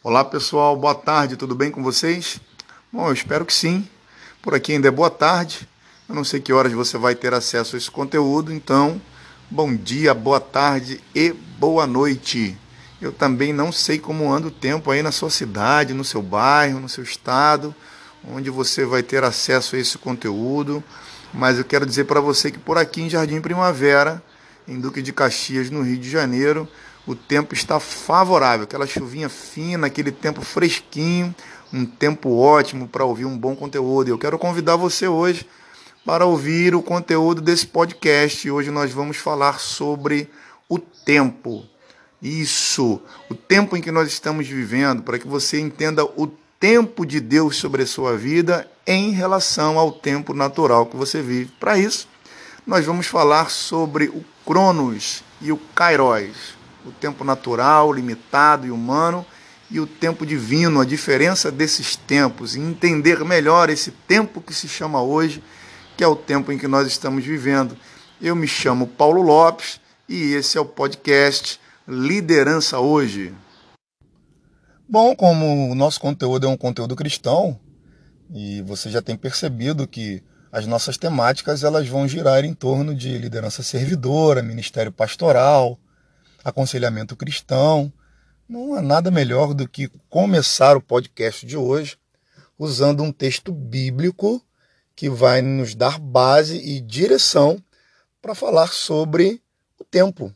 Olá pessoal, boa tarde, tudo bem com vocês? Bom, eu espero que sim. Por aqui ainda é boa tarde. Eu não sei que horas você vai ter acesso a esse conteúdo, então bom dia, boa tarde e boa noite. Eu também não sei como anda o tempo aí na sua cidade, no seu bairro, no seu estado, onde você vai ter acesso a esse conteúdo, mas eu quero dizer para você que por aqui em Jardim Primavera, em Duque de Caxias, no Rio de Janeiro, o tempo está favorável, aquela chuvinha fina, aquele tempo fresquinho, um tempo ótimo para ouvir um bom conteúdo. Eu quero convidar você hoje para ouvir o conteúdo desse podcast. Hoje nós vamos falar sobre o tempo. Isso, o tempo em que nós estamos vivendo, para que você entenda o tempo de Deus sobre a sua vida em relação ao tempo natural que você vive. Para isso, nós vamos falar sobre o Cronos e o Kairos o tempo natural, limitado e humano, e o tempo divino, a diferença desses tempos, e entender melhor esse tempo que se chama hoje, que é o tempo em que nós estamos vivendo. Eu me chamo Paulo Lopes e esse é o podcast Liderança Hoje. Bom, como o nosso conteúdo é um conteúdo cristão, e você já tem percebido que as nossas temáticas elas vão girar em torno de liderança servidora, ministério pastoral, aconselhamento cristão. Não há nada melhor do que começar o podcast de hoje usando um texto bíblico que vai nos dar base e direção para falar sobre o tempo,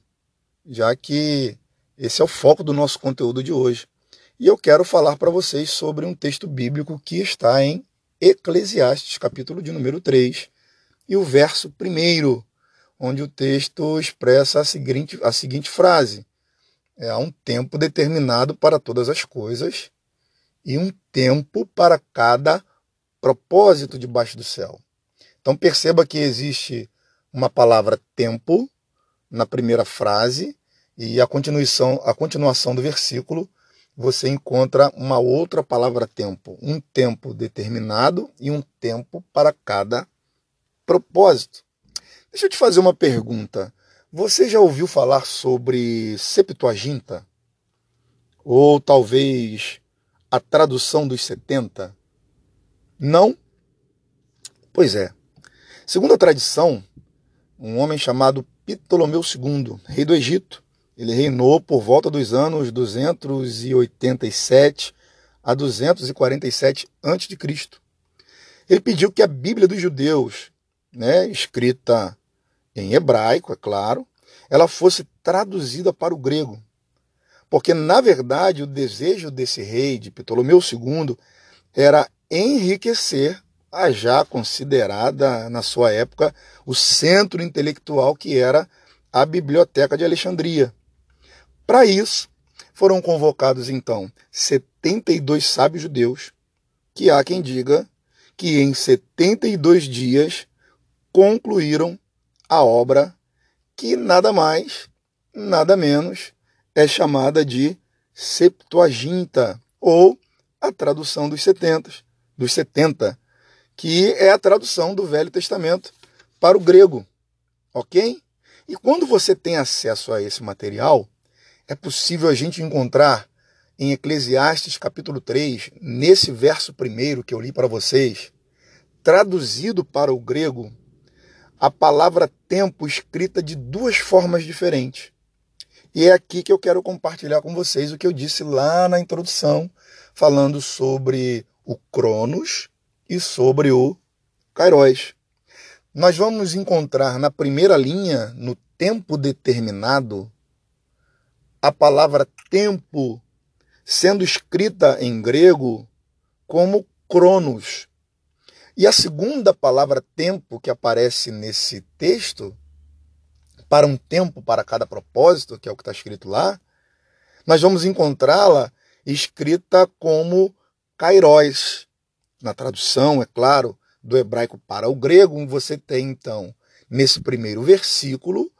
já que esse é o foco do nosso conteúdo de hoje. E eu quero falar para vocês sobre um texto bíblico que está em Eclesiastes, capítulo de número 3, e o verso primeiro onde o texto expressa a seguinte, a seguinte frase: é, há um tempo determinado para todas as coisas e um tempo para cada propósito debaixo do céu. Então perceba que existe uma palavra tempo na primeira frase e a continuação, a continuação do versículo você encontra uma outra palavra tempo, um tempo determinado e um tempo para cada propósito. Deixa eu te fazer uma pergunta. Você já ouviu falar sobre Septuaginta? Ou talvez a tradução dos 70? Não? Pois é. Segundo a tradição, um homem chamado Ptolomeu II, rei do Egito, ele reinou por volta dos anos 287 a 247 a.C. Ele pediu que a Bíblia dos judeus, né, escrita em hebraico, é claro, ela fosse traduzida para o grego. Porque, na verdade, o desejo desse rei, de Ptolomeu II, era enriquecer a já considerada, na sua época, o centro intelectual que era a Biblioteca de Alexandria. Para isso, foram convocados, então, 72 sábios judeus, que há quem diga que em 72 dias concluíram a obra que nada mais, nada menos é chamada de Septuaginta, ou a tradução dos 70, dos 70, que é a tradução do Velho Testamento para o grego. OK? E quando você tem acesso a esse material, é possível a gente encontrar em Eclesiastes capítulo 3, nesse verso primeiro que eu li para vocês, traduzido para o grego, a palavra tempo escrita de duas formas diferentes. E é aqui que eu quero compartilhar com vocês o que eu disse lá na introdução, falando sobre o Cronos e sobre o Kairos. Nós vamos encontrar na primeira linha, no tempo determinado, a palavra tempo sendo escrita em grego como Cronos, e a segunda palavra tempo que aparece nesse texto, para um tempo para cada propósito, que é o que está escrito lá, nós vamos encontrá-la escrita como kairos. Na tradução, é claro, do hebraico para o grego, você tem então, nesse primeiro versículo,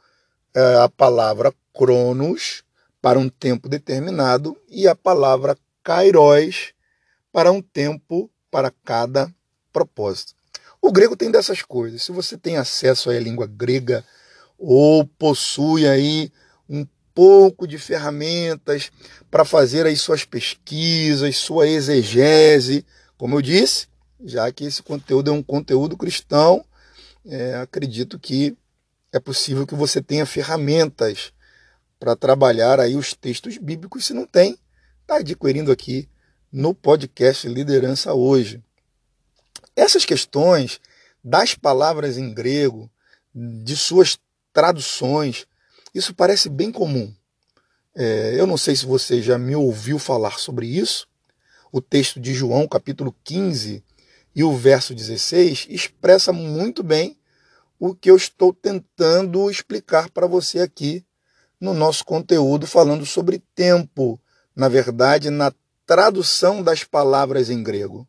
é, a palavra cronos para um tempo determinado e a palavra kairos para um tempo para cada propósito. O grego tem dessas coisas. Se você tem acesso à língua grega ou possui aí um pouco de ferramentas para fazer as suas pesquisas, sua exegese. Como eu disse, já que esse conteúdo é um conteúdo cristão, é, acredito que é possível que você tenha ferramentas para trabalhar aí os textos bíblicos. Se não tem, está adquirindo aqui no podcast Liderança Hoje. Essas questões das palavras em grego, de suas traduções, isso parece bem comum. É, eu não sei se você já me ouviu falar sobre isso. O texto de João, capítulo 15 e o verso 16, expressa muito bem o que eu estou tentando explicar para você aqui no nosso conteúdo falando sobre tempo, na verdade, na tradução das palavras em grego.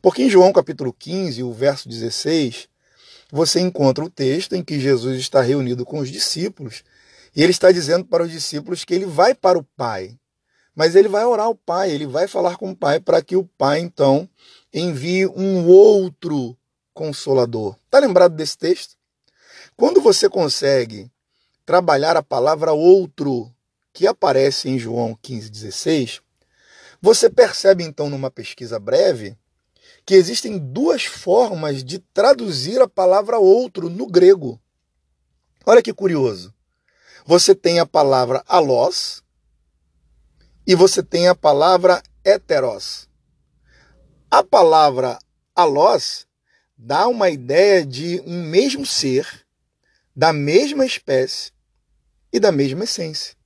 Porque em João capítulo 15, o verso 16, você encontra o texto em que Jesus está reunido com os discípulos e ele está dizendo para os discípulos que ele vai para o Pai. Mas ele vai orar ao Pai, ele vai falar com o Pai para que o Pai então envie um outro consolador. Está lembrado desse texto? Quando você consegue trabalhar a palavra outro, que aparece em João 15,16, você percebe então numa pesquisa breve que existem duas formas de traduzir a palavra outro no grego. Olha que curioso. Você tem a palavra alós e você tem a palavra heteros. A palavra alós dá uma ideia de um mesmo ser, da mesma espécie e da mesma essência.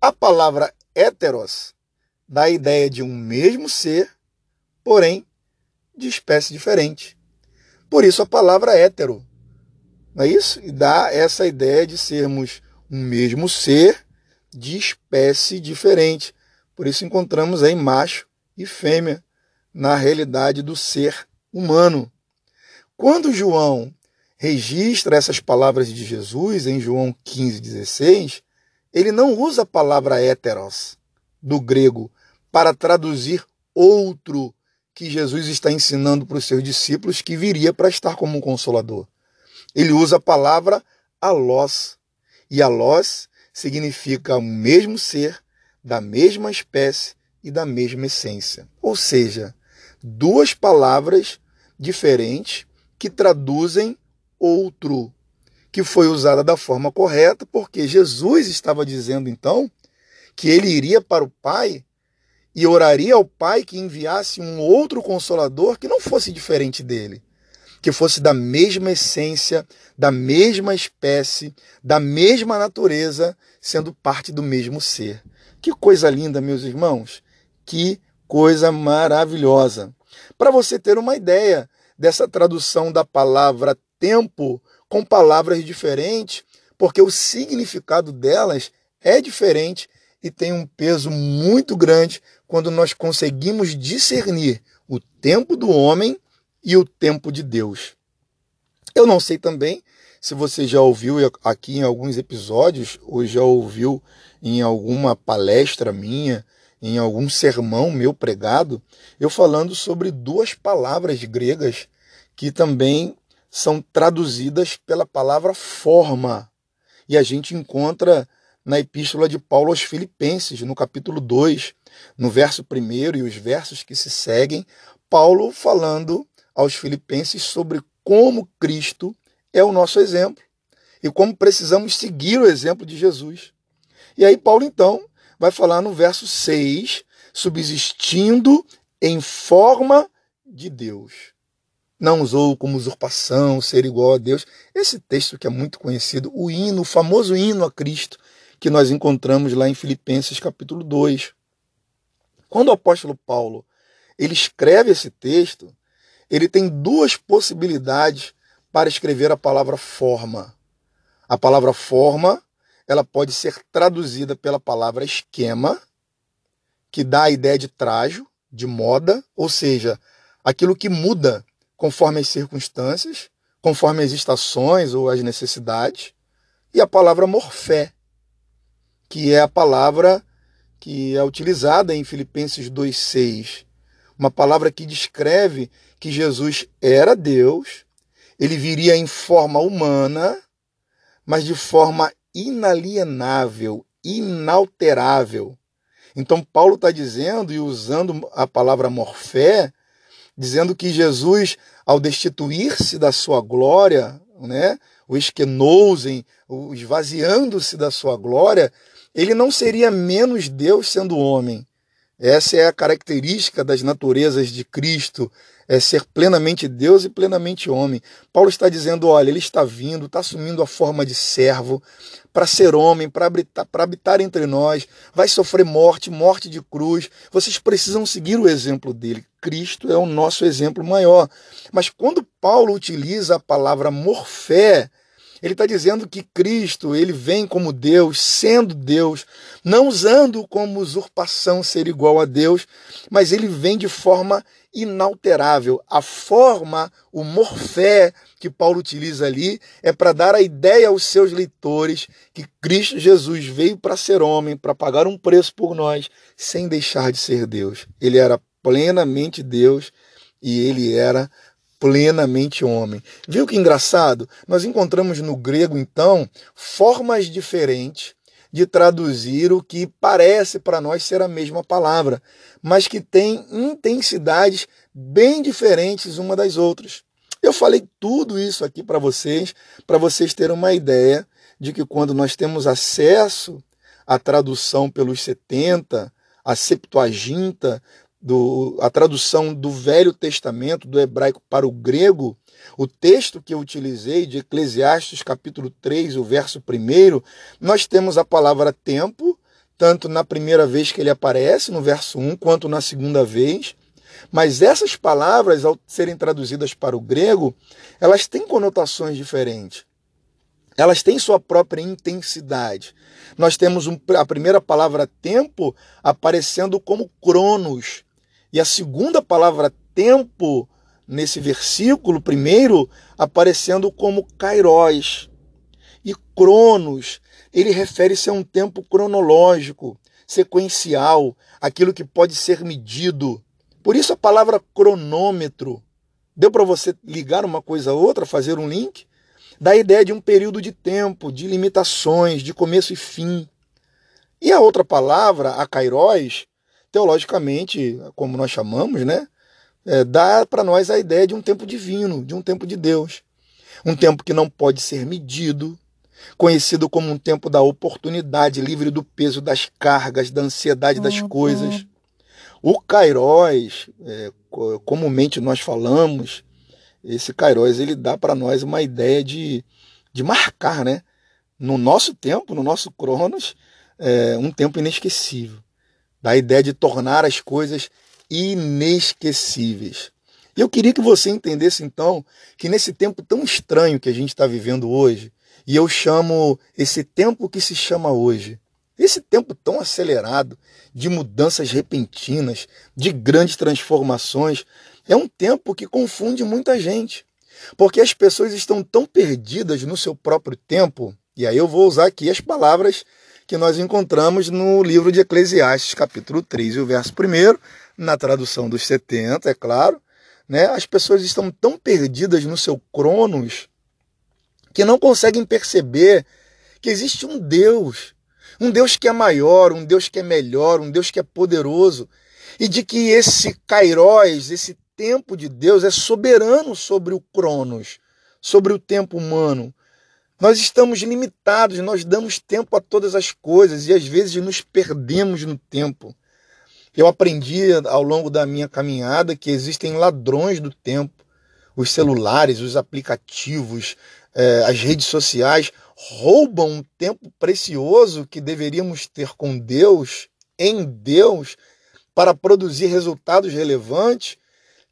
A palavra heteros dá a ideia de um mesmo ser, porém de espécie diferente. Por isso a palavra hétero. Não é isso? E dá essa ideia de sermos um mesmo ser de espécie diferente. Por isso encontramos aí macho e fêmea na realidade do ser humano. Quando João registra essas palavras de Jesus em João 15,16, ele não usa a palavra héteros, do grego, para traduzir outro que Jesus está ensinando para os seus discípulos que viria para estar como um consolador. Ele usa a palavra alós, e alós significa o mesmo ser, da mesma espécie e da mesma essência. Ou seja, duas palavras diferentes que traduzem outro, que foi usada da forma correta, porque Jesus estava dizendo então que ele iria para o Pai e oraria ao Pai que enviasse um outro consolador que não fosse diferente dele que fosse da mesma essência, da mesma espécie, da mesma natureza, sendo parte do mesmo ser. Que coisa linda, meus irmãos! Que coisa maravilhosa! Para você ter uma ideia dessa tradução da palavra tempo com palavras diferentes, porque o significado delas é diferente e tem um peso muito grande quando nós conseguimos discernir o tempo do homem e o tempo de Deus. Eu não sei também se você já ouviu aqui em alguns episódios, ou já ouviu em alguma palestra minha, em algum sermão meu pregado, eu falando sobre duas palavras gregas que também são traduzidas pela palavra forma. E a gente encontra na epístola de Paulo aos Filipenses, no capítulo 2, no verso 1 e os versos que se seguem, Paulo falando aos Filipenses sobre como Cristo é o nosso exemplo e como precisamos seguir o exemplo de Jesus. E aí, Paulo, então, vai falar no verso 6, subsistindo em forma de Deus. Não usou como usurpação ser igual a Deus. Esse texto que é muito conhecido, o hino, o famoso hino a Cristo, que nós encontramos lá em Filipenses capítulo 2. Quando o apóstolo Paulo ele escreve esse texto, ele tem duas possibilidades para escrever a palavra forma. A palavra forma, ela pode ser traduzida pela palavra esquema, que dá a ideia de trajo, de moda, ou seja, aquilo que muda conforme as circunstâncias, conforme as estações ou as necessidades, e a palavra morfé, que é a palavra que é utilizada em Filipenses 2:6, uma palavra que descreve que Jesus era Deus, ele viria em forma humana, mas de forma inalienável, inalterável. Então, Paulo está dizendo, e usando a palavra morfé, dizendo que Jesus, ao destituir-se da sua glória, né, o esquenousen, o esvaziando-se da sua glória, ele não seria menos Deus sendo homem. Essa é a característica das naturezas de Cristo, é ser plenamente Deus e plenamente homem. Paulo está dizendo: olha, ele está vindo, está assumindo a forma de servo para ser homem, para habitar, habitar entre nós, vai sofrer morte, morte de cruz. Vocês precisam seguir o exemplo dele. Cristo é o nosso exemplo maior. Mas quando Paulo utiliza a palavra morfé, ele está dizendo que Cristo, ele vem como Deus, sendo Deus, não usando como usurpação ser igual a Deus, mas ele vem de forma inalterável. A forma, o morfé que Paulo utiliza ali é para dar a ideia aos seus leitores que Cristo Jesus veio para ser homem, para pagar um preço por nós, sem deixar de ser Deus. Ele era plenamente Deus e ele era plenamente homem. Viu que engraçado? Nós encontramos no grego, então, formas diferentes de traduzir o que parece para nós ser a mesma palavra, mas que tem intensidades bem diferentes uma das outras. Eu falei tudo isso aqui para vocês, para vocês terem uma ideia de que quando nós temos acesso à tradução pelos 70, a Septuaginta, do, a tradução do Velho Testamento, do hebraico para o grego, o texto que eu utilizei de Eclesiastes capítulo 3, o verso 1, nós temos a palavra tempo, tanto na primeira vez que ele aparece, no verso 1, quanto na segunda vez. Mas essas palavras, ao serem traduzidas para o grego, elas têm conotações diferentes. Elas têm sua própria intensidade. Nós temos um, a primeira palavra tempo aparecendo como cronos, e a segunda palavra tempo, nesse versículo primeiro, aparecendo como kairos. E cronos, ele refere-se a um tempo cronológico, sequencial, aquilo que pode ser medido. Por isso a palavra cronômetro. Deu para você ligar uma coisa a outra, fazer um link? Dá a ideia de um período de tempo, de limitações, de começo e fim. E a outra palavra, a kairos, teologicamente, como nós chamamos, né, é, dá para nós a ideia de um tempo divino, de um tempo de Deus. Um tempo que não pode ser medido, conhecido como um tempo da oportunidade, livre do peso das cargas, da ansiedade das uhum. coisas. O Kairos, é, comumente nós falamos, esse Kairos ele dá para nós uma ideia de, de marcar, né? No nosso tempo, no nosso Cronos, é, um tempo inesquecível da ideia de tornar as coisas inesquecíveis. E eu queria que você entendesse então que nesse tempo tão estranho que a gente está vivendo hoje, e eu chamo esse tempo que se chama hoje, esse tempo tão acelerado de mudanças repentinas, de grandes transformações, é um tempo que confunde muita gente. Porque as pessoas estão tão perdidas no seu próprio tempo, e aí eu vou usar aqui as palavras que nós encontramos no livro de Eclesiastes, capítulo 3, e o verso 1, na tradução dos 70, é claro. Né? As pessoas estão tão perdidas no seu cronos que não conseguem perceber que existe um Deus, um Deus que é maior, um Deus que é melhor, um Deus que é poderoso, e de que esse Kairos, esse tempo de Deus, é soberano sobre o cronos, sobre o tempo humano, nós estamos limitados, nós damos tempo a todas as coisas e às vezes nos perdemos no tempo. Eu aprendi ao longo da minha caminhada que existem ladrões do tempo. Os celulares, os aplicativos, eh, as redes sociais roubam um tempo precioso que deveríamos ter com Deus, em Deus, para produzir resultados relevantes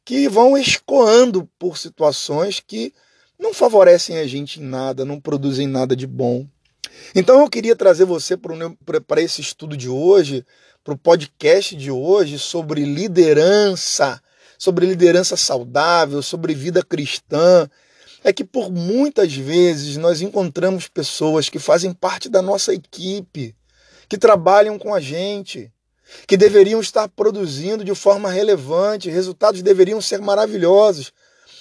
que vão escoando por situações que não favorecem a gente em nada, não produzem nada de bom. Então eu queria trazer você para esse estudo de hoje, para o podcast de hoje sobre liderança, sobre liderança saudável, sobre vida cristã. É que por muitas vezes nós encontramos pessoas que fazem parte da nossa equipe, que trabalham com a gente, que deveriam estar produzindo de forma relevante, resultados deveriam ser maravilhosos,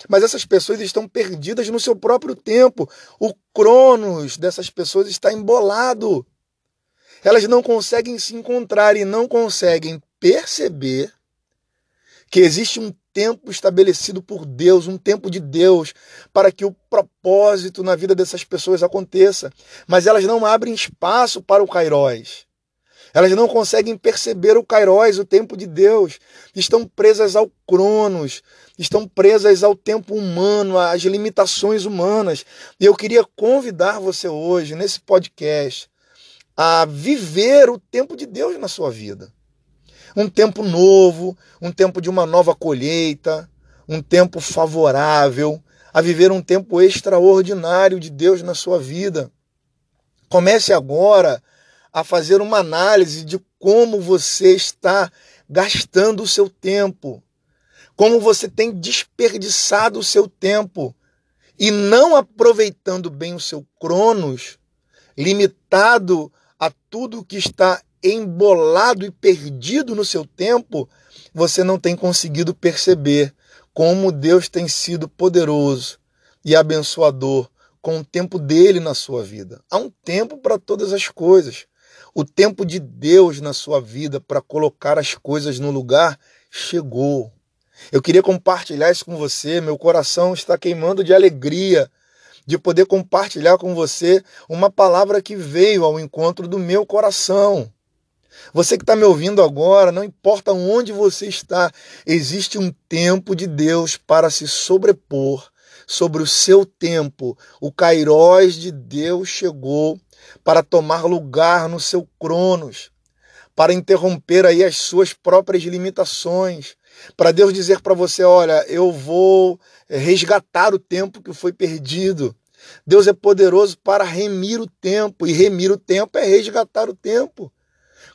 mas essas pessoas estão perdidas no seu próprio tempo. O cronos dessas pessoas está embolado. Elas não conseguem se encontrar e não conseguem perceber que existe um tempo estabelecido por Deus, um tempo de Deus, para que o propósito na vida dessas pessoas aconteça. Mas elas não abrem espaço para o Kairos. Elas não conseguem perceber o Kairos, o tempo de Deus. Estão presas ao Cronos, estão presas ao tempo humano, às limitações humanas. E eu queria convidar você hoje, nesse podcast, a viver o tempo de Deus na sua vida. Um tempo novo, um tempo de uma nova colheita, um tempo favorável, a viver um tempo extraordinário de Deus na sua vida. Comece agora a fazer uma análise de como você está gastando o seu tempo, como você tem desperdiçado o seu tempo e não aproveitando bem o seu cronos, limitado a tudo que está embolado e perdido no seu tempo, você não tem conseguido perceber como Deus tem sido poderoso e abençoador com o tempo dele na sua vida. Há um tempo para todas as coisas. O tempo de Deus na sua vida para colocar as coisas no lugar chegou. Eu queria compartilhar isso com você. Meu coração está queimando de alegria de poder compartilhar com você uma palavra que veio ao encontro do meu coração. Você que está me ouvindo agora, não importa onde você está, existe um tempo de Deus para se sobrepor sobre o seu tempo. O Cairós de Deus chegou para tomar lugar no seu cronos, para interromper aí as suas próprias limitações, para Deus dizer para você, olha, eu vou resgatar o tempo que foi perdido. Deus é poderoso para remir o tempo, e remir o tempo é resgatar o tempo.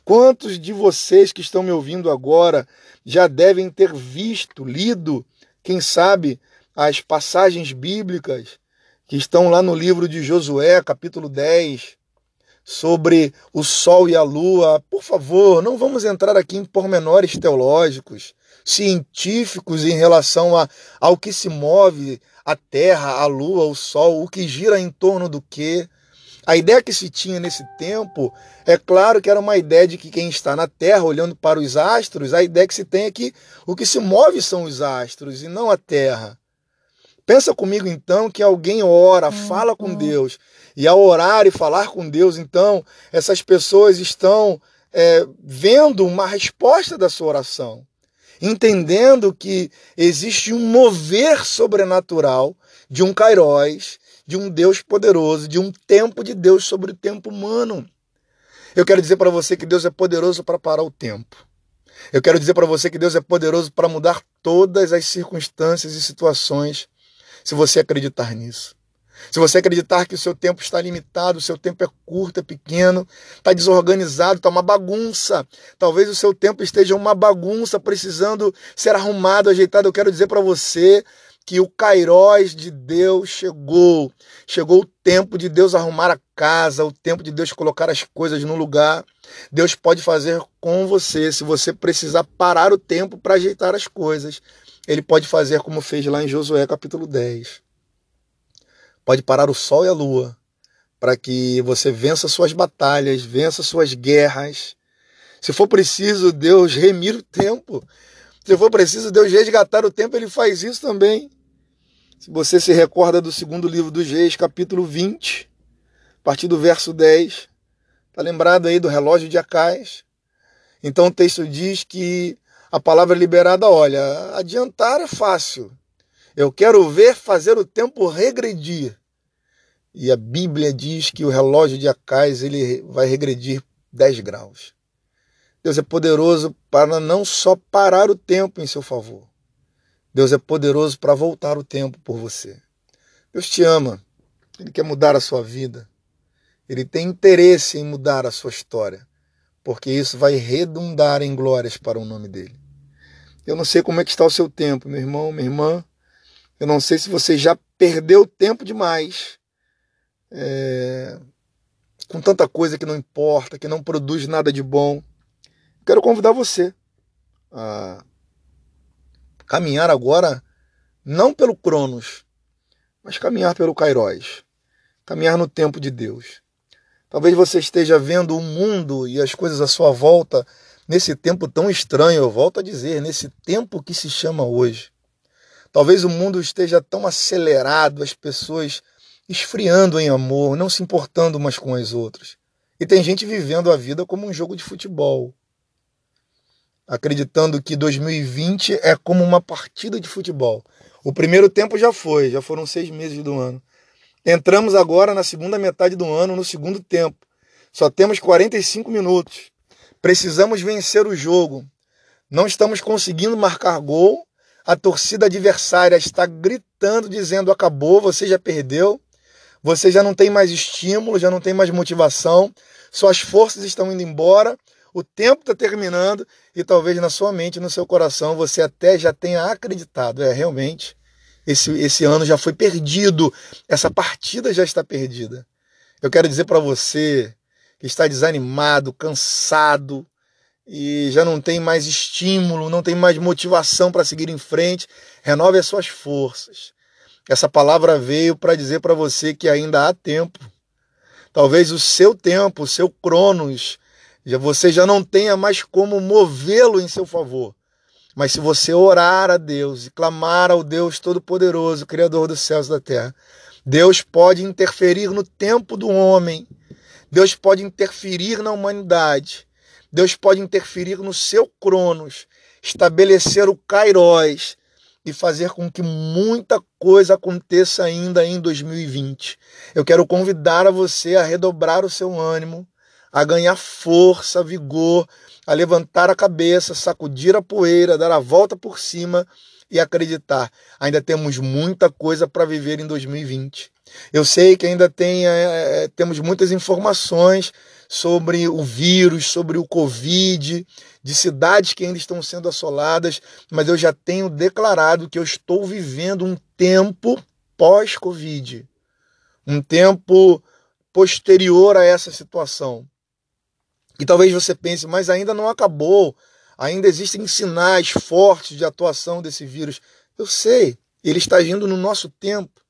Quantos de vocês que estão me ouvindo agora já devem ter visto, lido, quem sabe, as passagens bíblicas que estão lá no livro de Josué, capítulo 10, sobre o sol e a lua. Por favor, não vamos entrar aqui em pormenores teológicos, científicos em relação a, ao que se move a terra, a lua, o sol, o que gira em torno do que. A ideia que se tinha nesse tempo, é claro que era uma ideia de que quem está na Terra olhando para os astros, a ideia que se tem é que o que se move são os astros e não a Terra. Pensa comigo então que alguém ora, fala com uhum. Deus, e ao orar e falar com Deus, então, essas pessoas estão é, vendo uma resposta da sua oração, entendendo que existe um mover sobrenatural de um Kairos de um Deus poderoso, de um tempo de Deus sobre o tempo humano. Eu quero dizer para você que Deus é poderoso para parar o tempo. Eu quero dizer para você que Deus é poderoso para mudar todas as circunstâncias e situações, se você acreditar nisso. Se você acreditar que o seu tempo está limitado, o seu tempo é curto, é pequeno, está desorganizado, está uma bagunça. Talvez o seu tempo esteja uma bagunça, precisando ser arrumado, ajeitado. Eu quero dizer para você que o Cairós de Deus chegou. Chegou o tempo de Deus arrumar a casa, o tempo de Deus colocar as coisas no lugar. Deus pode fazer com você, se você precisar parar o tempo para ajeitar as coisas. Ele pode fazer como fez lá em Josué capítulo 10. Pode parar o sol e a lua para que você vença suas batalhas, vença suas guerras. Se for preciso, Deus remir o tempo. Se for preciso Deus resgatar o tempo, ele faz isso também. Se você se recorda do segundo livro dos Reis, capítulo 20, a partir do verso 10, está lembrado aí do relógio de Acais? Então o texto diz que a palavra liberada, olha, adiantar é fácil. Eu quero ver fazer o tempo regredir. E a Bíblia diz que o relógio de Acais ele vai regredir 10 graus. Deus é poderoso para não só parar o tempo em seu favor, Deus é poderoso para voltar o tempo por você. Deus te ama. Ele quer mudar a sua vida. Ele tem interesse em mudar a sua história, porque isso vai redundar em glórias para o nome dele. Eu não sei como é que está o seu tempo, meu irmão, minha irmã. Eu não sei se você já perdeu tempo demais é, com tanta coisa que não importa, que não produz nada de bom. Quero convidar você a caminhar agora não pelo Cronos, mas caminhar pelo Kairos, caminhar no tempo de Deus. Talvez você esteja vendo o mundo e as coisas à sua volta nesse tempo tão estranho, eu volto a dizer, nesse tempo que se chama hoje. Talvez o mundo esteja tão acelerado, as pessoas esfriando em amor, não se importando umas com as outras. E tem gente vivendo a vida como um jogo de futebol, acreditando que 2020 é como uma partida de futebol. O primeiro tempo já foi, já foram seis meses do ano. Entramos agora na segunda metade do ano, no segundo tempo. Só temos 45 minutos. Precisamos vencer o jogo. Não estamos conseguindo marcar gol. A torcida adversária está gritando, dizendo: acabou, você já perdeu. Você já não tem mais estímulo, já não tem mais motivação, suas forças estão indo embora, o tempo está terminando e talvez na sua mente, no seu coração, você até já tenha acreditado. É, realmente, esse, esse ano já foi perdido, essa partida já está perdida. Eu quero dizer para você que está desanimado, cansado e já não tem mais estímulo, não tem mais motivação para seguir em frente, renove as suas forças. Essa palavra veio para dizer para você que ainda há tempo. Talvez o seu tempo, o seu cronos, você já não tenha mais como movê-lo em seu favor. Mas se você orar a Deus e clamar ao Deus Todo-Poderoso, Criador dos céus e da terra, Deus pode interferir no tempo do homem. Deus pode interferir na humanidade. Deus pode interferir no seu cronos, estabelecer o Kairos, e fazer com que muita coisa aconteça ainda em 2020. Eu quero convidar a você a redobrar o seu ânimo, a ganhar força, vigor, a levantar a cabeça, sacudir a poeira, dar a volta por cima e acreditar. Ainda temos muita coisa para viver em 2020. Eu sei que ainda tem, é, temos muitas informações sobre o vírus, sobre o Covid, de cidades que ainda estão sendo assoladas, mas eu já tenho declarado que eu estou vivendo um tempo pós-Covid, um tempo posterior a essa situação. E talvez você pense, mas ainda não acabou, ainda existem sinais fortes de atuação desse vírus. Eu sei, ele está agindo no nosso tempo,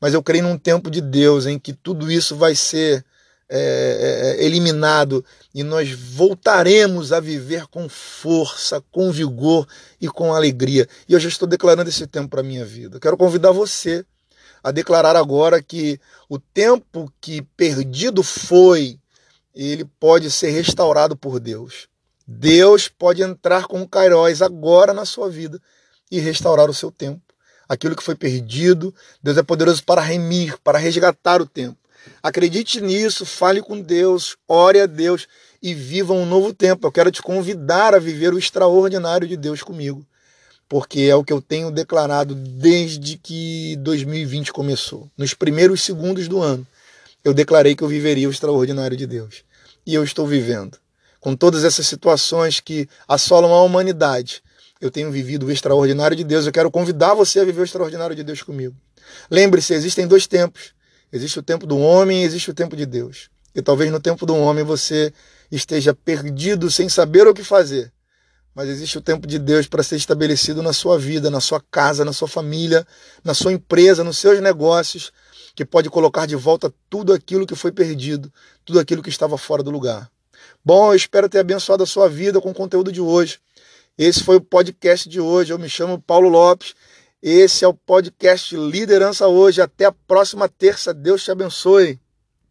mas eu creio num tempo de Deus em que tudo isso vai ser é, é, é, eliminado e nós voltaremos a viver com força, com vigor e com alegria. E eu já estou declarando esse tempo para a minha vida. quero convidar você a declarar agora que o tempo que perdido foi, ele pode ser restaurado por Deus. Deus pode entrar com o agora na sua vida e restaurar o seu tempo. Aquilo que foi perdido, Deus é poderoso para remir, para resgatar o tempo. Acredite nisso, fale com Deus, ore a Deus e viva um novo tempo. Eu quero te convidar a viver o extraordinário de Deus comigo, porque é o que eu tenho declarado desde que 2020 começou. Nos primeiros segundos do ano, eu declarei que eu viveria o extraordinário de Deus. E eu estou vivendo. Com todas essas situações que assolam a humanidade, eu tenho vivido o extraordinário de Deus. Eu quero convidar você a viver o extraordinário de Deus comigo. Lembre-se, existem dois tempos Existe o tempo do homem e existe o tempo de Deus. E talvez no tempo do homem você esteja perdido sem saber o que fazer. Mas existe o tempo de Deus para ser estabelecido na sua vida, na sua casa, na sua família, na sua empresa, nos seus negócios, que pode colocar de volta tudo aquilo que foi perdido, tudo aquilo que estava fora do lugar. Bom, eu espero ter abençoado a sua vida com o conteúdo de hoje. Esse foi o podcast de hoje. Eu me chamo Paulo Lopes esse é o podcast Liderança Hoje. Até a próxima terça. Deus te abençoe.